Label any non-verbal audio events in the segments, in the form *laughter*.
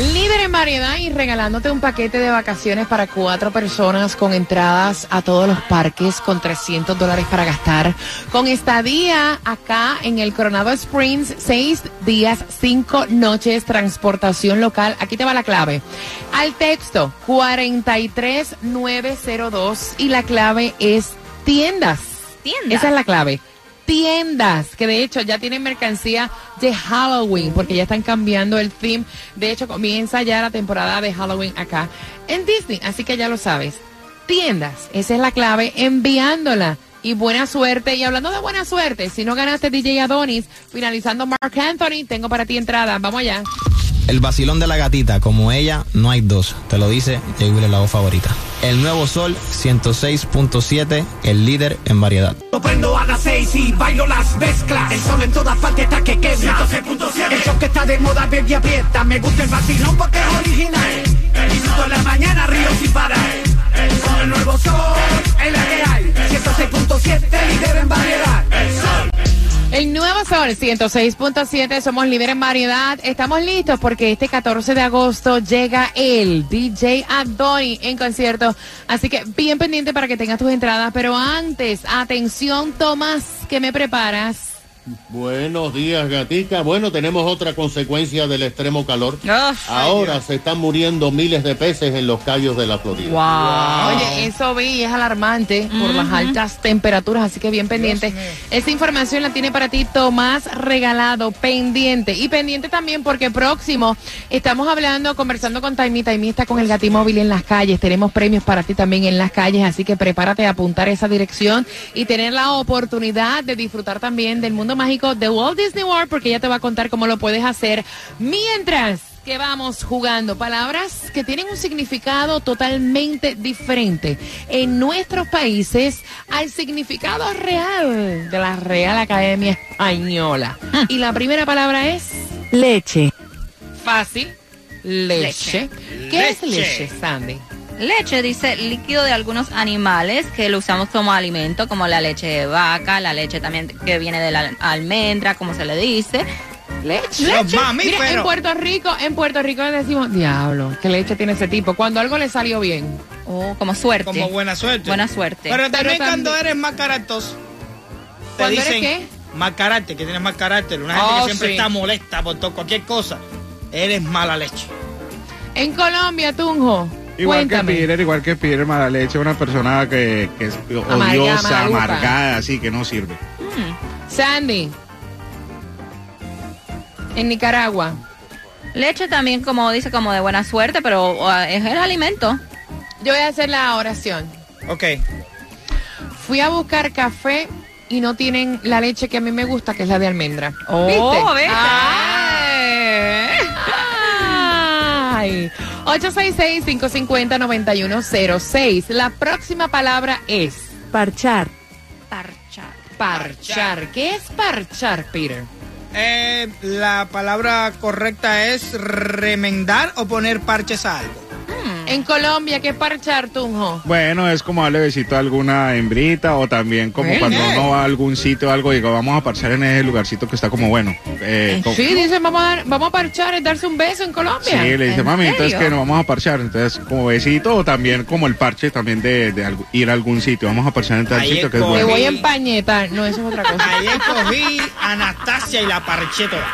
Líder en variedad y regalándote un paquete de vacaciones para cuatro personas con entradas a todos los parques con 300 dólares para gastar. Con estadía acá en el Coronado Springs, seis días, cinco noches, transportación local. Aquí te va la clave. Al texto 43902 y la clave es tiendas. Tiendas. Esa es la clave tiendas que de hecho ya tienen mercancía de Halloween porque ya están cambiando el theme. De hecho comienza ya la temporada de Halloween acá en Disney, así que ya lo sabes. Tiendas, esa es la clave, enviándola. Y buena suerte. Y hablando de buena suerte, si no ganaste DJ Adonis, finalizando Mark Anthony, tengo para ti entrada. Vamos allá. El vacilón de la gatita, como ella, no hay dos. Te lo dice Jay Wheeler, la voz favorita. El nuevo Sol 106.7, el líder en variedad. Lo prendo a las seis y bailo las mezclas. El sol en todas partes está que quema. 106.7. El show que está de moda, baby, aprieta. Me gusta el vacilón porque es original. Sol 106.7, somos líderes en variedad. Estamos listos porque este 14 de agosto llega el DJ Adoni en concierto. Así que bien pendiente para que tengas tus entradas. Pero antes, atención, Tomás, que me preparas. Buenos días, gatica. Bueno, tenemos otra consecuencia del extremo calor. Oh, Ahora se están muriendo miles de peces en los callos de la Florida. Oye, eso vi, es alarmante por las altas temperaturas, así que bien pendiente. Esa información la tiene para ti Tomás Regalado, pendiente. Y pendiente también porque próximo estamos hablando, conversando con Taimi. Taimi está con el Gatimóvil en las calles. Tenemos premios para ti también en las calles, así que prepárate a apuntar esa dirección y tener la oportunidad de disfrutar también del mundo mágico de Walt Disney World, porque ella te va a contar cómo lo puedes hacer mientras que vamos jugando palabras que tienen un significado totalmente diferente en nuestros países al significado real de la Real Academia Española. Y la primera palabra es Leche. fácil, leche. ¿Qué es leche, Sandy? Leche dice líquido de algunos animales que lo usamos como alimento, como la leche de vaca, la leche también que viene de la almendra, como se le dice. Leche. Los Mira, en Puerto Rico, en Puerto Rico le decimos, diablo, ¿qué leche tiene ese tipo? Cuando algo le salió bien. Oh, como suerte. Como buena suerte. Buena suerte. Pero también Pero cuando también- eres más caractos, te ¿Cuándo eres dicen qué? más carácter, que tienes más carácter. Una gente Oh, que siempre sí. está molesta por todo, cualquier cosa. Eres mala leche. En Colombia, Tunjo. Igual cuéntame. que Peter, igual que Peter, mala leche, una persona que, que es odiosa, amargada, así que no sirve. Sandy. En Nicaragua. Leche también, como dice, como de buena suerte, pero uh, es el alimento. Yo voy a hacer la oración. Ok. Fui a buscar café y no tienen la leche que a mí me gusta, que es la de almendra. Oh, ¿Viste? ¿viste? Ay. 866-550-9106. La próxima palabra es Parchar. Parchar. parchar. ¿Qué es parchar, Peter? Eh, la palabra correcta es remendar o poner parches a algo. En Colombia, ¿qué es parchar, Tunjo? Bueno, es como darle besito a alguna hembrita o también como Bueno. cuando uno va a algún sitio o algo, digo, vamos a parchar en ese lugarcito que está como bueno. Eh, como- Sí, dicen, vamos a, dar- vamos a parchar, es darse un beso en Colombia. Sí, le dice, ¿En mami, entonces que nos vamos a parchar. Entonces, como besito o también como el parche también de, ir a algún sitio. Vamos a parchar en tal sitio que es es bueno. voy a empañetar. No, eso es otra cosa. Ayer cogí a Anastasia y la parché toda.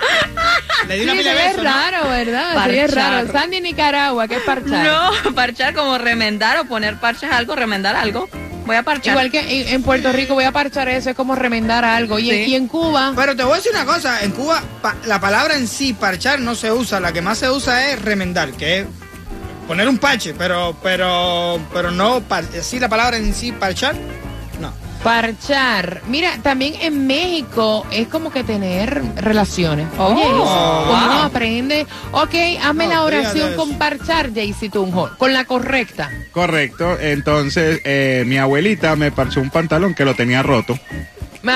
Le di una Sí, pila de ve besos, ¿no? raro, ¿verdad? Sí, es raro. Sandy, Nicaragua, ¿qué es parchar? No, *laughs* parchar como remendar o poner parches a algo, remendar algo. Voy a parchar. Igual que en, Puerto Rico voy a parchar eso, es como remendar algo. Y, en- Sí. y en Cuba, Pero te voy a decir una cosa, en Cuba pa- la palabra en sí, parchar, no se usa, la que más se usa es remendar, que es poner un parche, pero, pero, pero no, par- sí la palabra en sí, parchar. Parchar. Mira, también en México es como que tener relaciones. Oh, Oye, wow. uno aprende. Ok, hazme No, la oración con parchar, Jaycee Tunjo, con la correcta. Correcto. Entonces, eh, mi abuelita me parchó un pantalón que lo tenía roto.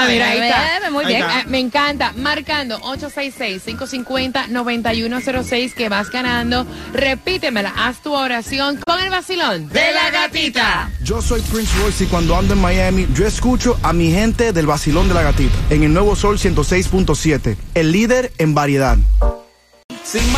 Mira, ahí está. Muy Ahí bien. está. Me encanta. Marcando 866-550-9106 que vas ganando. Repítemela. Haz tu oración con el vacilón de la gatita. Yo soy Prince Royce y cuando ando en Miami, yo escucho a mi gente del vacilón de la gatita en el nuevo Sol 106.7, el líder en variedad.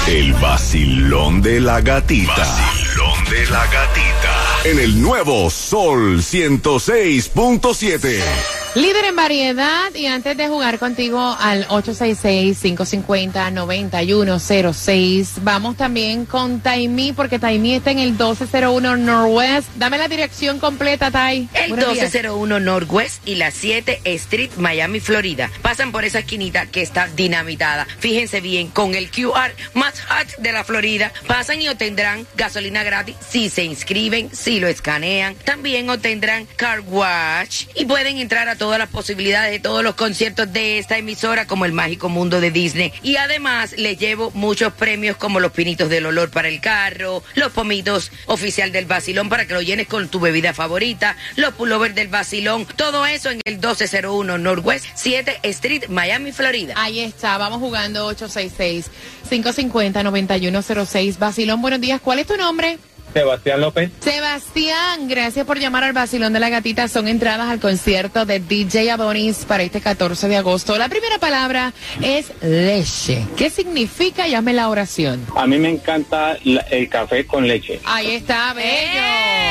El vacilón de la gatita. Vacilón de la gatita. En el nuevo Sol 106.7. Líder en variedad y antes de jugar contigo al 866-550-9106, vamos también con Taimí porque Taimí está en el 1201 Northwest. Dame la dirección completa, Tai. El Buenos días. 1201 Northwest y la 7 Street, Miami, Florida. Pasan por esa esquinita que está dinamitada. Fíjense bien, con el QR más hot de la Florida, pasan y obtendrán gasolina gratis si se inscriben, si lo escanean. También obtendrán car wash y pueden entrar a todas las posibilidades de todos los conciertos de esta emisora como el mágico mundo de Disney. Y además les llevo muchos premios como los pinitos del olor para el carro, los pomitos oficial del vacilón para que lo llenes con tu bebida favorita, los pullovers del vacilón, todo eso en el 1201 Northwest 7 Street, Miami, Florida. Ahí está, vamos jugando 866-550-9106. Basilón, buenos días. ¿Cuál es tu nombre? Sebastián López. Sebastián, gracias por llamar al Basilón de la Gatita. Son entradas al concierto de DJ Adonis para este 14 de agosto. La primera palabra es leche. ¿Qué significa? Llame la oración. A mí me encanta el café con leche. Ahí está, bello. ¡Eh!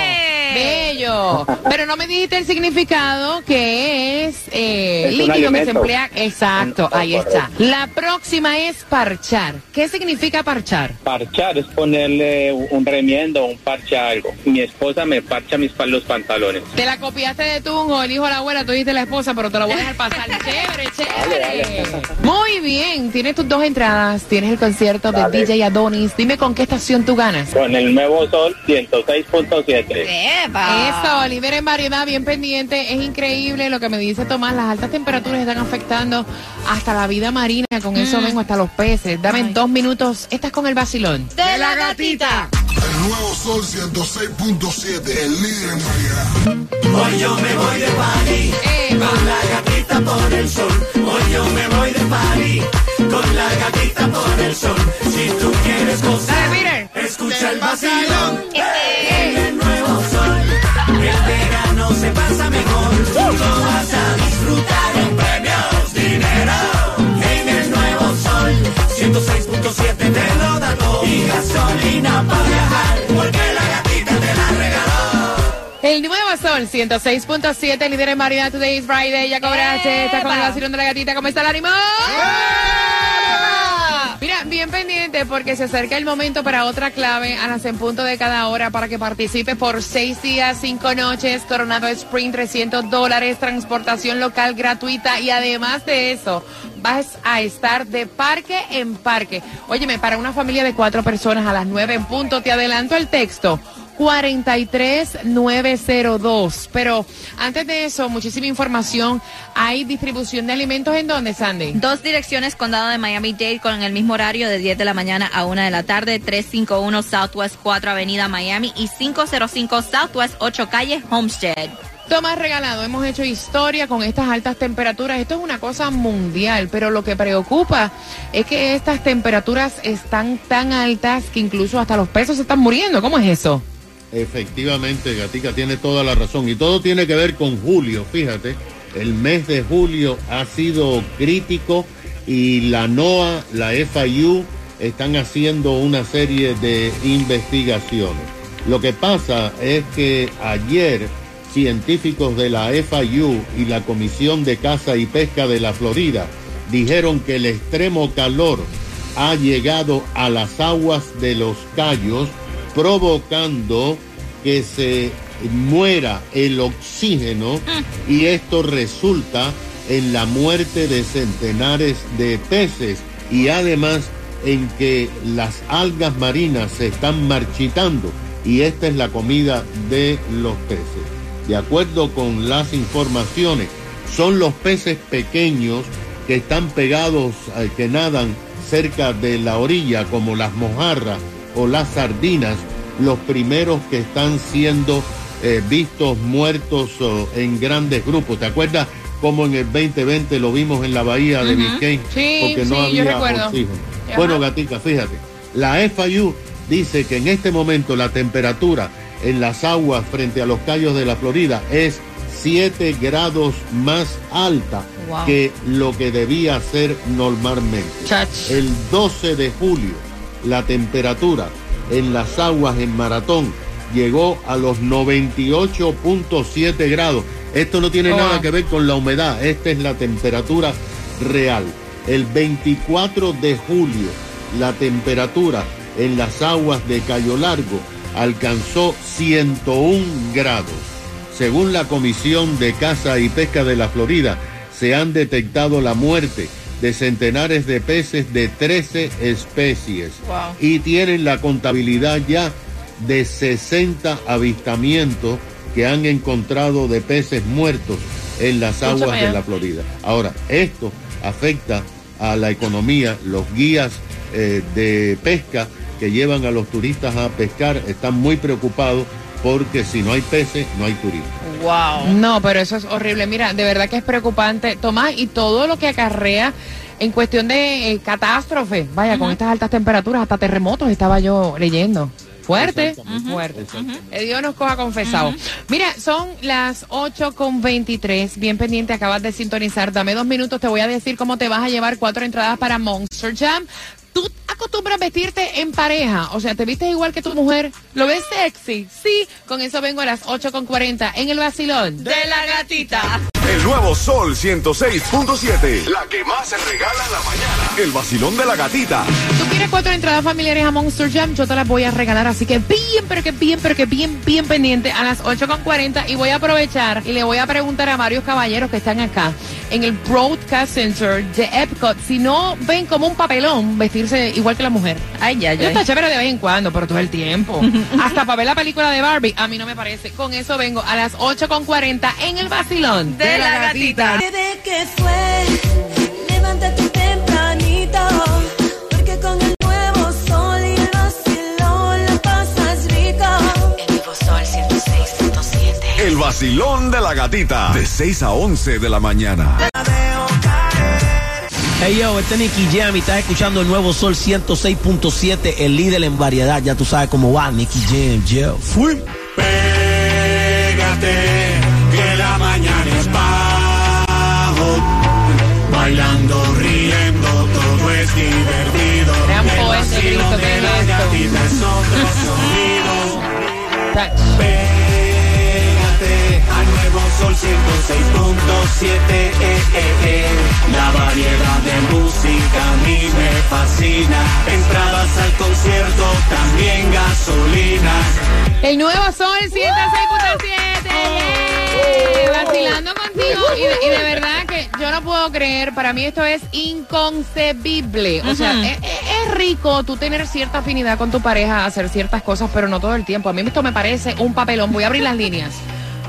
Bello. Pero no me dijiste el significado que es, eh, Es líquido que se emplea. Exacto, Un- ahí está. La próxima es parchar. ¿Qué significa parchar? Parchar es ponerle un remiendo, un parche a algo. Mi esposa me parcha mis los pantalones. Te la copiaste de tu o el hijo de la abuela, tú dijiste la esposa, pero te lo voy a dejar pasar. *laughs* chévere, chévere. Muy bien, tienes tus dos entradas, tienes el concierto de. DJ Adonis. Dime con qué estación tú ganas. Con el nuevo sol 106.7. Eso, líder en variedad, bien pendiente. Es increíble lo que me dice Tomás. Las altas temperaturas están afectando hasta la vida marina. Con eso vengo hasta los peces. Dame dos minutos. Estás con el vacilón. De la gatita. El nuevo Sol 106.7, el líder en variedad. Hoy yo me voy de party Eh, con la gatita por el sol. Hoy yo me voy de party con la gatita por el sol. Si tú quieres Dale, gozar, Peter. escucha el vacilón. En se pasa mejor. Lo vas a disfrutar en premios, dinero. En el nuevo sol, 106.7 te lo da todo. Y gasolina para viajar, porque la gatita te la regaló. El nuevo sol, 106.7, líder en variedad. Today is Friday. Ya cobraste. Estás con vacilón de la gatita. ¿Cómo está el ánimo? Mira, bien pendiente porque se acerca el momento para otra clave a las en punto de cada hora para que participe por seis días, cinco noches, Coronado Spring, 300 dólares, transportación local gratuita y además de eso vas a estar de parque en parque. Óyeme, para una familia de cuatro personas a las nueve en punto, te adelanto el texto. 43902. Pero antes de eso, muchísima información. Hay distribución de alimentos en dónde, Sandy? Dos direcciones, condado de Miami-Dade, con el mismo horario de 10 de la mañana a 1 de la tarde, 351 Southwest 4 Avenida Miami y 505 Southwest 8 Calle Homestead. Tomás Regalado, hemos hecho historia con estas altas temperaturas. Esto es una cosa mundial, pero lo que preocupa es que estas temperaturas están tan altas que incluso hasta los pesos se están muriendo. ¿Cómo es eso? Efectivamente, Gatica tiene toda la razón. Y todo tiene que ver con julio, fíjate. El mes de julio ha sido crítico y la NOAA, la FIU, están haciendo una serie de investigaciones. Lo que pasa es que ayer científicos de la FIU y la Comisión de Caza y Pesca de la Florida dijeron que el extremo calor ha llegado a las aguas de los Cayos provocando que se muera el oxígeno y esto resulta en la muerte de centenares de peces y además en que las algas marinas se están marchitando y esta es la comida de los peces. De acuerdo con las informaciones, son los peces pequeños que están pegados, eh, que nadan cerca de la orilla, como las mojarras o las sardinas, los primeros que están siendo eh, vistos muertos oh, en grandes grupos. ¿Te acuerdas como en el 2020 lo vimos en la bahía de. Biscayne, Sí, porque no sí, había oxígeno. Ajá. Bueno, gatica, fíjate, la FIU dice que en este momento la temperatura en las aguas frente a los cayos de la Florida es 7 grados más alta Wow. que lo que debía ser normalmente. El 12 de julio, la temperatura en las aguas en Maratón llegó a los 98.7 grados. Esto no tiene Oh. nada que ver con la humedad, esta es la temperatura real. El 24 de julio, la temperatura en las aguas de Cayo Largo alcanzó 101 grados. Según la Comisión de Caza y Pesca de la Florida, se han detectado la muerte de centenares de peces de 13 especies Wow. y tienen la contabilidad ya de 60 avistamientos que han encontrado de peces muertos en las aguas de ya. la Florida. Ahora, esto afecta a la economía, los guías eh, de pesca que llevan a los turistas a pescar están muy preocupados porque si no hay peces, no hay turistas. Wow. No, pero eso es horrible. Mira, de verdad que es preocupante, Tomás, y todo lo que acarrea en cuestión de eh, catástrofe. Vaya, con estas altas temperaturas, hasta terremotos estaba yo leyendo. Fuerte, fuerte. Que Dios nos coja confesado. Mira, son las 8 con 23. Bien pendiente, acabas de sintonizar. Dame dos minutos, te voy a decir cómo te vas a llevar cuatro entradas para Monster Jam. ¿Tú acostumbras vestirte en pareja? O sea, ¿te vistes igual que tu mujer? ¿Lo ves sexy? Sí. Con eso vengo a las 8 con 40 en el vacilón de la gatita. El nuevo Sol 106.7. La que más se regala en la mañana. El vacilón de la gatita. Tú quieres cuatro entradas familiares a Monster Jam, yo te las voy a regalar, así que bien, pero que bien, pero que bien, bien pendiente a las 8.40 y voy a aprovechar y le voy a preguntar a varios caballeros que están acá en el Broadcast Center de Epcot si no ven como un papelón vestirse igual que la mujer. Ay, ya, Eso está chévere de vez en cuando, pero todo el tiempo. *laughs* Hasta para ver la película de Barbie, a mí no me parece. Con eso vengo a las 8.40 en el vacilón De la gatita. ¿De qué fue? Levántate tempranito, porque con el nuevo sol y el vacilón la pasas rico. El nuevo sol 106.7. El vacilón de la gatita. De 6 a 11 de la mañana. Hey yo, este es Nicky Jam y estás escuchando el nuevo Sol 106.7, el líder en variedad. Ya tú sabes cómo va, Nicky Jam, yo. Fui. Pégate, es divertido. De vacilón Cristo, de ¿qué la es esto? gatita es otro sonido. Pégate al nuevo sol 106.7. eh, eh, eh. La variedad de música a mí me fascina. Entradas al concierto, también gasolina. El nuevo Sol 106.7. ¡Eh! Vacilando contigo. Y de, y de verdad que yo no puedo creer, para mí esto es inconcebible. O sea, es, es- rico tú tener cierta afinidad con tu pareja, hacer ciertas cosas, pero no todo el tiempo. A mí esto me parece un papelón. Voy a abrir las líneas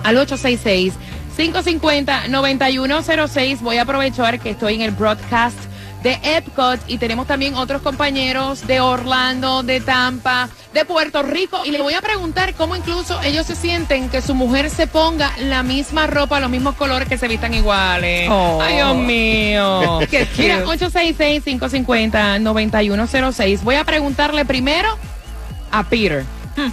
al 866 550 9106. Voy a aprovechar que estoy en el broadcast de Epcot y tenemos también otros compañeros de Orlando, de Tampa, de Puerto Rico y le voy a preguntar cómo incluso ellos se sienten que su mujer se ponga la misma ropa, los mismos colores que se vistan iguales. Oh. Ay, Dios mío. *laughs* Qué. Mira, 866-550-9106. Voy a preguntarle primero a Peter.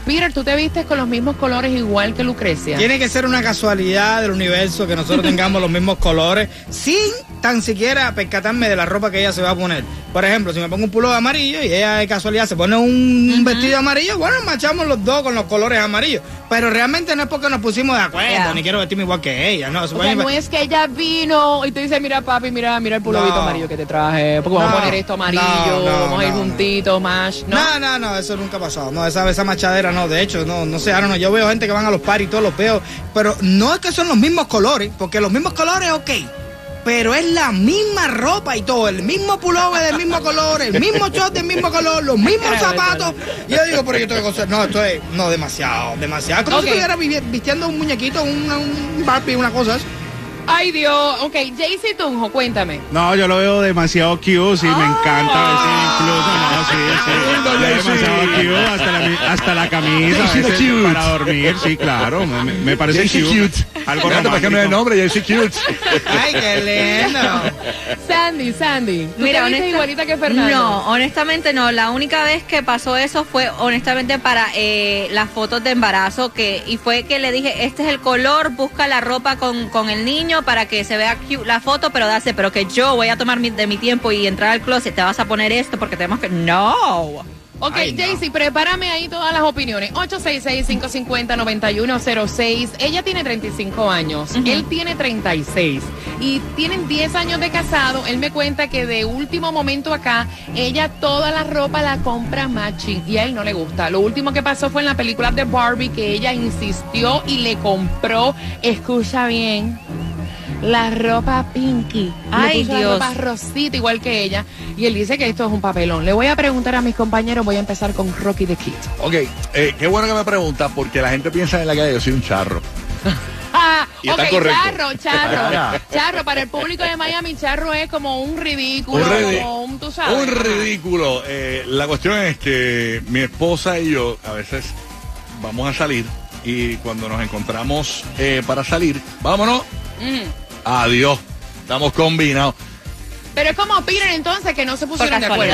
Peter, ¿tú te vistes con los mismos colores igual que Lucrecia? Tiene que ser una casualidad del universo que nosotros *laughs* tengamos los mismos colores sin tan siquiera percatarme de la ropa que ella se va a poner. Por ejemplo, si me pongo un pulo amarillo y ella de casualidad se pone un vestido amarillo, bueno, machamos los dos con los colores amarillos. Pero realmente no es porque nos pusimos de acuerdo, Yeah. ni quiero vestirme igual que ella, no. O sea, no es que ella vino y te dice, mira papi, mira, mira el pulovito No. amarillo que te traje, porque vamos a poner esto amarillo, vamos a ir juntitos, más, ¿no? No, no, no, eso nunca ha pasado. No, esa, esa machadera no. De hecho, no, no sé, ahora no. Yo veo gente que van a los paris y todos los veo. Pero no es que son los mismos colores, porque los mismos colores, ok. Pero es la misma ropa y todo, el mismo pullover del mismo color, el mismo short del mismo color, los mismos *laughs* zapatos. Y yo digo, pero yo tengo que No, esto es, no, demasiado, demasiado. Como si estuviera vistiendo un muñequito, una- un Barbie, una cosa así. Ay, Dios. Ok, Jaycee Tunjo, cuéntame. No, yo lo veo demasiado cute, sí, me encanta ese incluso, no, sí, sí. Demasiado cute, hasta la, hasta la camisa, a veces para dormir, sí, claro, me, parece Jaycee cute. cute. Algo Fíjate, ¿para qué me da el romántico. nombre? Jaycee cute. Ay, qué lindo. Sandy, Sandy. ¿Tú Mira, te viste honesta- igualita que Fernando? No, honestamente no. La única vez que pasó eso fue honestamente para eh, las fotos de embarazo que y fue que le dije este es el color, busca la ropa con, con el niño para que se vea cute la foto, pero dase, pero que yo voy a tomar mi- de mi tiempo y entrar al closet, te vas a poner esto porque tenemos que no. Ok, Jaycee, prepárame ahí todas las opiniones. 866-550-9106. Ella tiene 35 años, él tiene 36 y tienen 10 años de casado. Él me cuenta que de último momento acá, ella toda la ropa la compra matching y a él no le gusta. Lo último que pasó fue en la película de Barbie que ella insistió y le compró, escucha bien, la ropa pinky. Ay, Le puso Dios. La ropa rosita igual que ella. Y él dice que esto es un papelón. Le voy a preguntar a mis compañeros, voy a empezar con Rocky the Kid. Ok, eh, qué bueno que me pregunta porque la gente piensa en la calle yo soy un charro. *laughs* Ah, Y ok, charro, charro. *laughs* Ah. Charro, para el público de Miami, charro es como un ridículo, Un ridi- como un, tú sabes. Un ridículo. Eh, la cuestión es que mi esposa y yo a veces vamos a salir y cuando nos encontramos eh, para salir, vámonos, Mm. Adiós, estamos combinados. Pero es como opinan entonces que no se pusieron de acuerdo.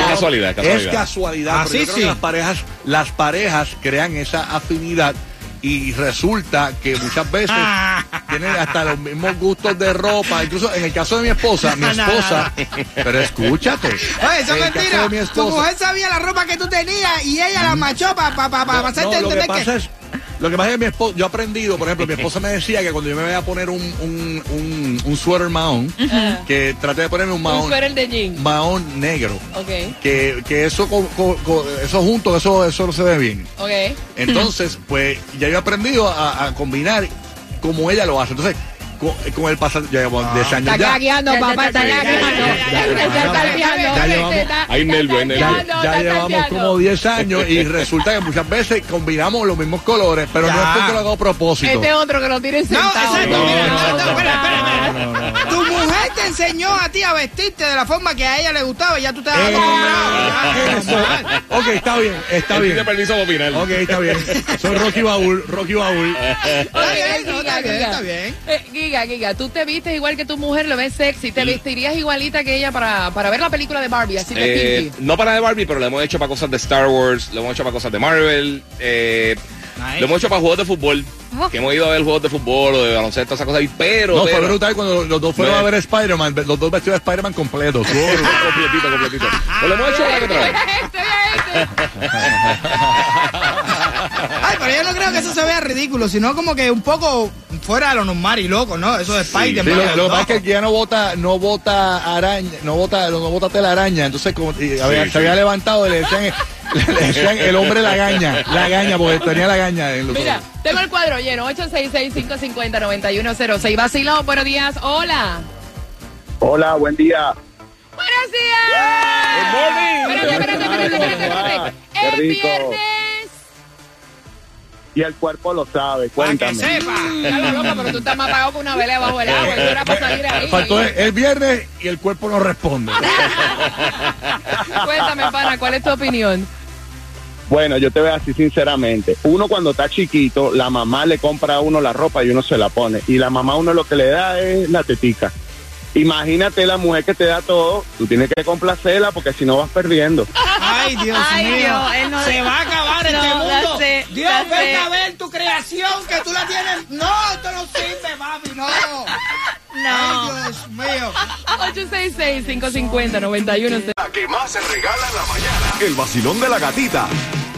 Es casualidad. Así pero yo creo sí. que las parejas, las parejas crean esa afinidad y resulta que muchas veces *laughs* tienen hasta los mismos gustos de ropa. Incluso en el caso de mi esposa, mi *laughs* esposa, pero escúchate. Oye, eso es mentira. Tu mujer sabía la ropa que tú tenías y ella la machó para pa, pa, pa, No, hacerte no, lo que. pasa es lo que pasa es que mi esposa, yo he aprendido, por ejemplo, mi esposa me decía que cuando yo me voy a poner un, un, un, un suéter mahón, que traté de ponerme un Un mahón, suéter de jean. mahón negro. Que, que eso, co- co- co- eso junto, eso, eso no se ve bien. Entonces, pues ya yo he aprendido a, a combinar como ella lo hace. Entonces, con, con el pasar, ya llevo 10 años Está ya. papá, está llevamos- hay hay Ya llevamos como 10 años y resulta que muchas veces combinamos los mismos colores, pero no es porque lo hago a propósito. Este otro que lo tiene No, sentado. exacto, mira, no, no, espera, espera, No, no, no. Tu mujer te enseñó a ti a vestirte de la forma que a ella le gustaba y ya tú te has acostumbrado. Ok, está bien, está Él bien. pide permiso para opinar. Ok, está bien. Soy Rocky Baúl, Rocky Baúl. Está bien, no, está bien, Giga. está bien. Eh, Giga, Giga, tú te vistes igual que tu mujer, lo ves sexy, te vestirías igualita que ella para, para ver la película de Barbie, así de Eh, no para de Barbie, pero lo hemos hecho para cosas de Star Wars, lo hemos hecho para cosas de Marvel, eh, Nice. lo hemos hecho para juegos de fútbol, que hemos ido a ver juegos de fútbol o de baloncesto, esas cosas ahí, pero... No, fue pero- brutal cuando los dos fueron a ver Spider-Man, los dos vestidos de Spider-Man completos. *laughs* completito, completito. Pero lo hemos hecho una que *laughs* Ay, pero yo no creo que eso se vea ridículo, sino como que un poco fuera de lo normal y loco, ¿no? Eso de Sí, Spider-Man. lo, lo que pasa es que ya no vota, no vota araña, no vota, no vota telaraña, entonces como, y había- Sí, se había levantado y le decían, *laughs* le decían el hombre la gaña, la gaña, porque tenía la gaña en los Mira, tengo el cuadro lleno, 866-550-9106. Vacilón, buenos días, hola. Hola, buen día. ¡Buenos días! Espérate, espérate, espérate, espérate, espérate. Qué Es rico. viernes. Y el cuerpo lo sabe, cuéntame. Claro, loco, pero tú estás más apagado que una vela bajo el agua. Era para salir ahí. Faltó el, el viernes y el cuerpo no responde. *laughs* Cuéntame, pana, ¿cuál es tu opinión? Bueno, yo te voy a decir sinceramente, uno cuando está chiquito, la mamá le compra a uno la ropa y uno se la pone. Y la mamá a uno lo que le da es la tetica. Imagínate la mujer que te da todo, tú tienes que complacerla porque si no vas perdiendo. Ay, Dios Ay, mío. Dios, él no- Se va a acabar No, este mundo. Dios, ven it. a ver tu creación que tú la tienes. No, esto no sirve, mami, no. No. Ay, Dios mío. 866-550-9106. La que más se regala en la mañana. El vacilón de la gatita.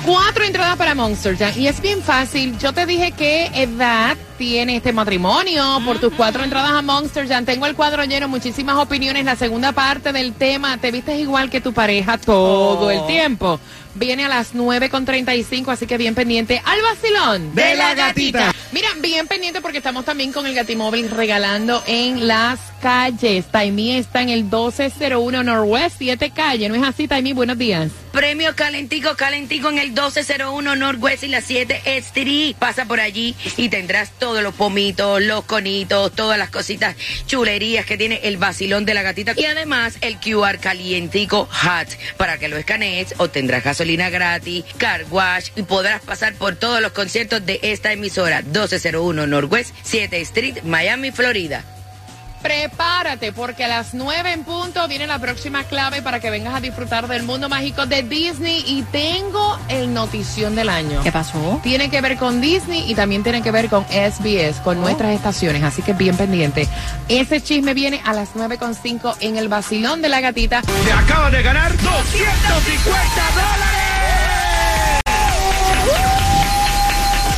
Cuatro entradas para Monster Jam. Y es bien fácil. Yo te dije qué edad tiene este matrimonio por tus cuatro entradas a Monster Jam. Tengo el cuadro lleno, muchísimas opiniones. La segunda parte del tema, te vistes igual que tu pareja todo Oh. el tiempo. Viene a las 9.35, así que bien pendiente al vacilón De la gatita. Mira, bien pendiente porque estamos también con el Gatimóvil regalando en las calles. Taimí está en el 1201 Northwest 7 calle. ¿No es así, Taimí? Buenos días. Premio calentico, calentico en el 1201 Northwest y la 7 Street. Pasa por allí y tendrás todos los pomitos, los conitos, todas las cositas, chulerías que tiene el vacilón de la gatita. Y además el QR calientico hot para que lo escanees. Obtendrás gasolina gratis, car wash y podrás pasar por todos los conciertos de esta emisora 1201 Northwest 7 Street, Miami, Florida. Prepárate porque a las 9 en punto viene la próxima clave para que vengas a disfrutar del mundo mágico de Disney y tengo el notición del año. ¿Qué pasó? Tiene que ver con Disney y también tiene que ver con SBS, con nuestras estaciones, así que bien pendiente. Ese chisme viene a las 9.5 en el vacilón de la gatita. Se acaba de ganar 250 dólares.